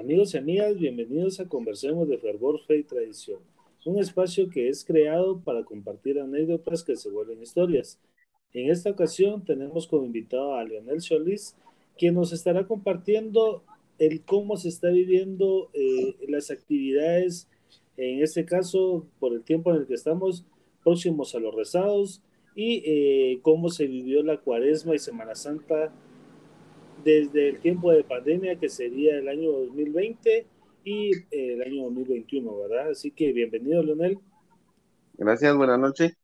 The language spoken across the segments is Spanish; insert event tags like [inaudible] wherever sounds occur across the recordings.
Amigos y amigas, bienvenidos a Conversemos de Fervor, Fe y Tradición, un espacio que es creado para compartir anécdotas que se vuelven historias. En esta ocasión tenemos como invitado a Leonel Solís, quien nos estará compartiendo el cómo se está viviendo eh, las actividades, en este caso, por el tiempo en el que estamos próximos a los rezados, y eh, cómo se vivió la cuaresma y Semana Santa desde el tiempo de pandemia, que sería el año 2020 y el año 2021, ¿verdad? Así que bienvenido, Leonel. Gracias, buenas noches.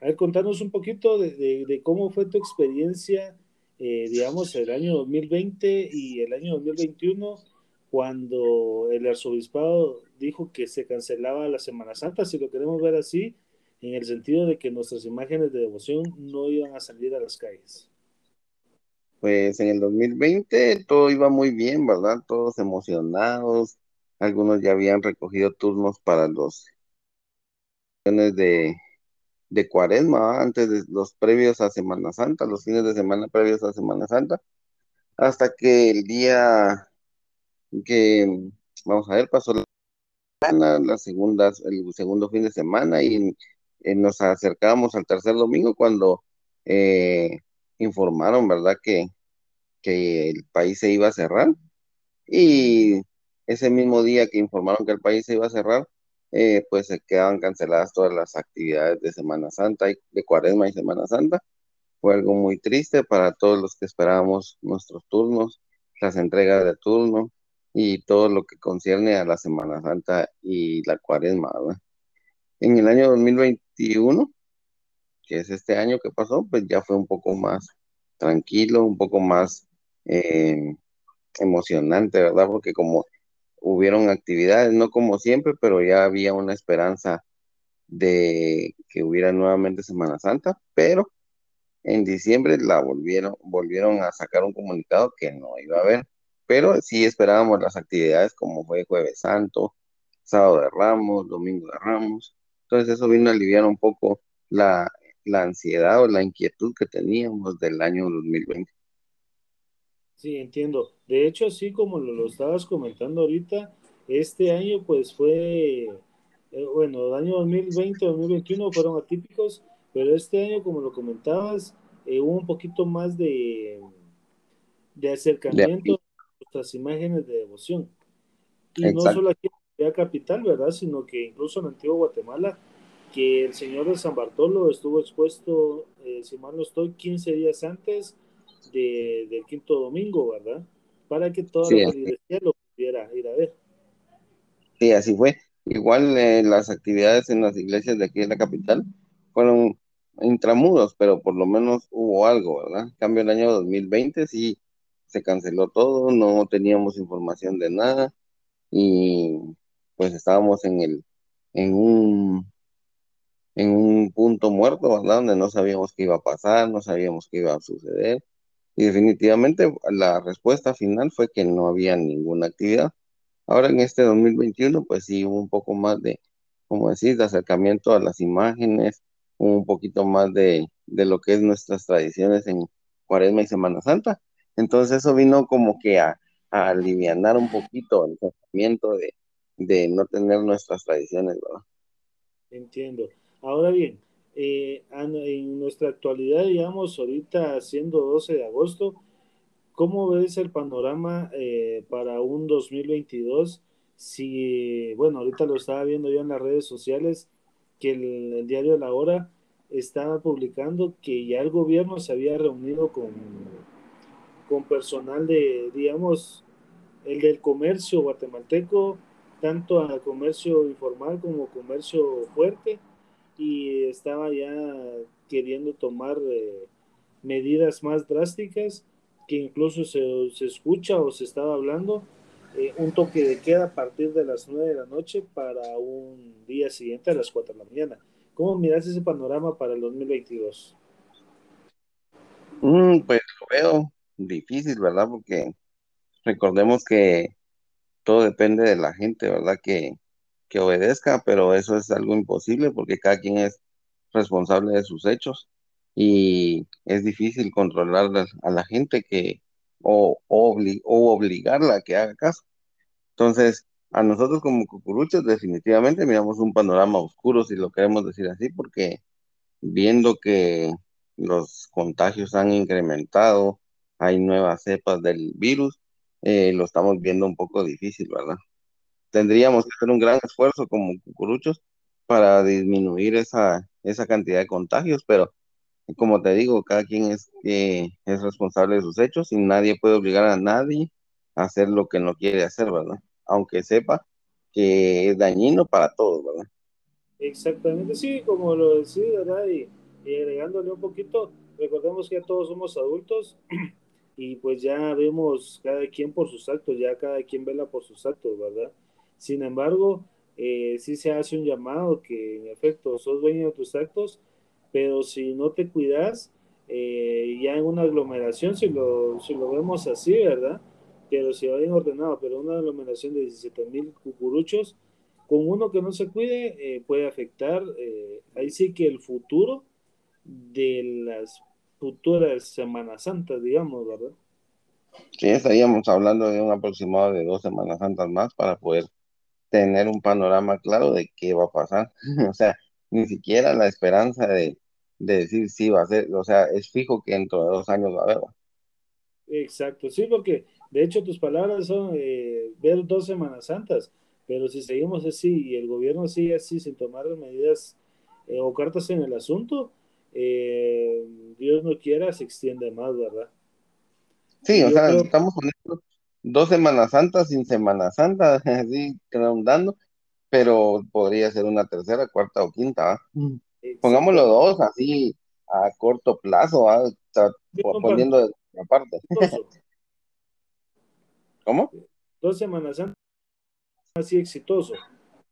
A ver, contanos un poquito de, cómo fue tu experiencia, eh, digamos, el año 2020 y el año 2021, cuando el arzobispado dijo que se cancelaba la Semana Santa, si lo queremos ver así, en el sentido de que nuestras imágenes de devoción no iban a salir a las calles. Pues en el 2020 todo iba muy bien, ¿verdad? Todos emocionados. Algunos ya habían recogido turnos para los de, de cuaresma, antes de los previos a Semana Santa, los fines de semana previos a Semana Santa, hasta que el día que, vamos a ver, pasó la semana, la segunda, el segundo fin de semana y eh, nos acercábamos al tercer domingo cuando eh, informaron, ¿verdad? Que, que el país se iba a cerrar. Y ese mismo día que informaron que el país se iba a cerrar, eh, pues se quedaban canceladas todas las actividades de Semana Santa, y de Cuaresma y Semana Santa. Fue algo muy triste para todos los que esperábamos nuestros turnos, las entregas de turno y todo lo que concierne a la Semana Santa y la Cuaresma. En el año 2021, que es este año que pasó, pues ya fue un poco más tranquilo, un poco más eh, emocionante, ¿verdad? Porque como hubieron actividades, no como siempre, pero ya había una esperanza de que hubiera nuevamente Semana Santa, pero en diciembre la volvieron, volvieron a sacar un comunicado que no iba a haber, pero sí esperábamos las actividades como fue Jueves Santo, Sábado de Ramos, Domingo de Ramos, entonces eso vino a aliviar un poco la, la ansiedad o la inquietud que teníamos del año 2020. Sí, entiendo. De hecho, así como lo, estabas comentando ahorita, este año pues fue, eh, bueno, el año 2020, 2021 fueron atípicos, pero este año, como lo comentabas, eh, hubo un poquito más de, de acercamiento a nuestras imágenes de devoción. Y no solo aquí en la capital, ¿verdad? Sino que incluso en Antiguo Guatemala que el señor de San Bartolo estuvo expuesto, eh, si mal no estoy, 15 días antes de, del quinto domingo, ¿verdad? Para que toda la iglesia lo pudiera ir a ver. Sí, así fue. Igual eh, las actividades en las iglesias de aquí en la capital fueron intramuros, pero por lo menos hubo algo, ¿verdad? En cambio, el año 2020 sí se canceló todo, no teníamos información de nada y pues estábamos en el en un en un punto muerto, ¿verdad? Donde no sabíamos qué iba a pasar, no sabíamos qué iba a suceder. Y definitivamente la respuesta final fue que no había ninguna actividad. Ahora en este 2021, pues sí hubo un poco más de, como decís, de acercamiento a las imágenes, un poquito más de, de lo que es nuestras tradiciones en Cuaresma y Semana Santa. Entonces eso vino como que a, a aliviar un poquito el sentimiento de, de no tener nuestras tradiciones, ¿verdad? Entiendo. Ahora bien, eh, en nuestra actualidad, digamos, ahorita siendo 12 de agosto, ¿cómo ves el panorama eh, para un 2022? Si, bueno, ahorita lo estaba viendo yo en las redes sociales, que el, el diario La Hora estaba publicando que ya el gobierno se había reunido con, con personal de, digamos, el del comercio guatemalteco, tanto al comercio informal como comercio fuerte, y estaba ya queriendo tomar eh, medidas más drásticas que incluso se, se, escucha o se estaba hablando eh, un toque de queda a partir de las 9 de la noche para un día siguiente a las 4 de la mañana. ¿Cómo miras ese panorama para el 2022? Mm, pues lo veo difícil, ¿verdad? Porque recordemos que todo depende de la gente, ¿verdad? Que, que obedezca, pero eso es algo imposible porque cada quien es responsable de sus hechos y es difícil controlar a la gente que o, o obligarla a que haga caso. Entonces, a nosotros como cucuruchos definitivamente miramos un panorama oscuro, si lo queremos decir así, porque viendo que los contagios han incrementado, hay nuevas cepas del virus, eh, lo estamos viendo un poco difícil, ¿verdad? Tendríamos que hacer un gran esfuerzo como cucuruchos para disminuir esa, esa cantidad de contagios, pero como te digo, cada quien es, eh, es responsable de sus hechos y nadie puede obligar a nadie a hacer lo que no quiere hacer, ¿verdad? Aunque sepa que es dañino para todos, ¿verdad? Exactamente, sí, como lo decía, ¿verdad? Y, agregándole un poquito, recordemos que todos somos adultos [clears throat] y pues ya vemos cada quien por sus actos, ya cada quien vela por sus actos, ¿verdad? Sin embargo, eh, sí se hace un llamado que en efecto sos dueño de tus actos, pero si no te cuidas, eh, ya en una aglomeración, si lo, si lo vemos así, ¿verdad? Pero si va bien ordenado, pero una aglomeración de 17 mil cucuruchos, con uno que no se cuide, eh, puede afectar, eh, ahí sí que el futuro de las futuras Semanas Santas, digamos, ¿verdad? Sí, estaríamos hablando de un aproximado de dos Semanas Santas más para poder tener un panorama claro de qué va a pasar. [laughs] o sea, ni siquiera la esperanza de, decir si va a ser, o sea, es fijo que dentro de dos años va a haber. Exacto, sí, porque de hecho tus palabras son eh, ver dos Semanas Santas, pero si seguimos así y el gobierno sigue así sin tomar medidas eh, o cartas en el asunto, eh, Dios no quiera, se extiende más, ¿verdad? Sí, o sea, estamos poniendo dos Semanas Santas sin Semana Santa, [laughs] así dando pero podría ser una tercera, cuarta o quinta. Pongámoslo dos, así a corto plazo, poniendo de aparte. [laughs] ¿Cómo? Dos semanas antes, así exitoso.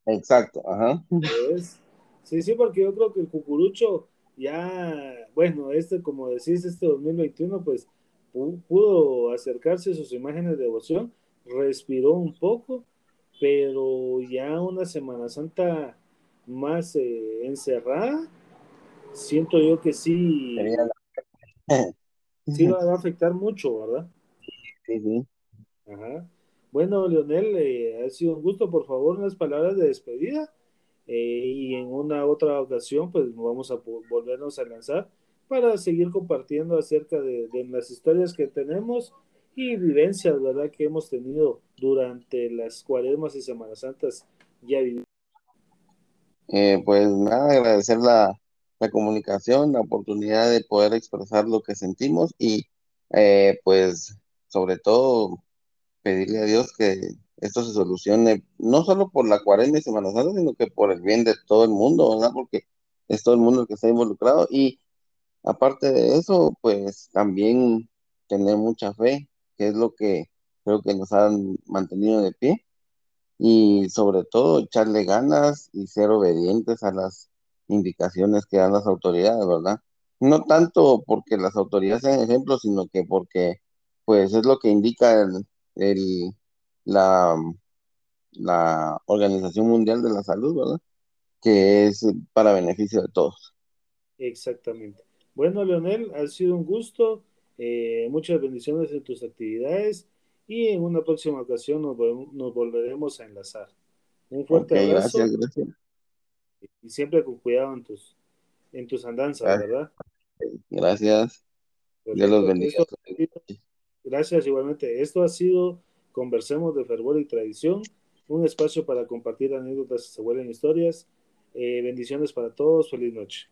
Exacto, ajá. Sí, sí, porque yo creo que el cucurucho ya, bueno, este, como decís, este 2021, pues pudo acercarse a sus imágenes de devoción, respiró un poco pero ya una Semana Santa más eh, encerrada, siento yo que sí, [laughs] sí va, a [laughs] afectar mucho, ¿verdad? Sí, sí. Ajá. Bueno, Leonel, eh, ha sido un gusto, por favor, unas palabras de despedida. Eh, y en una otra ocasión, pues vamos a volvernos a lanzar para seguir compartiendo acerca de, de las historias que tenemos y vivencias, ¿verdad?, que hemos tenido durante las cuaresmas y Semanas Santas ya eh, pues nada, agradecer la, comunicación, la oportunidad de poder expresar lo que sentimos y eh, pues sobre todo pedirle a Dios que esto se solucione no solo por la cuaresma y Semana Santa, sino que por el bien de todo el mundo, ¿verdad? Porque es todo el mundo el que está involucrado y aparte de eso, pues también tener mucha fe que es lo que creo que nos han mantenido de pie. Y sobre todo echarle ganas y ser obedientes a las indicaciones que dan las autoridades, ¿verdad? No tanto porque las autoridades sean ejemplos, sino que porque pues es lo que indica el, la, la Organización Mundial de la Salud, ¿verdad? Que es para beneficio de todos. Exactamente. Bueno, Leonel, ha sido un gusto. Eh, muchas bendiciones en tus actividades y en una próxima ocasión nos, volveremos a enlazar. Un fuerte abrazo. Gracias, gracias. Y siempre con cuidado en tus, en tus andanzas, ¿verdad? Gracias. Dios los bendiga. gracias igualmente. Esto ha sido Conversemos de Fervor y Tradición, un espacio para compartir anécdotas que se vuelven historias. Eh, bendiciones para todos. Feliz noche.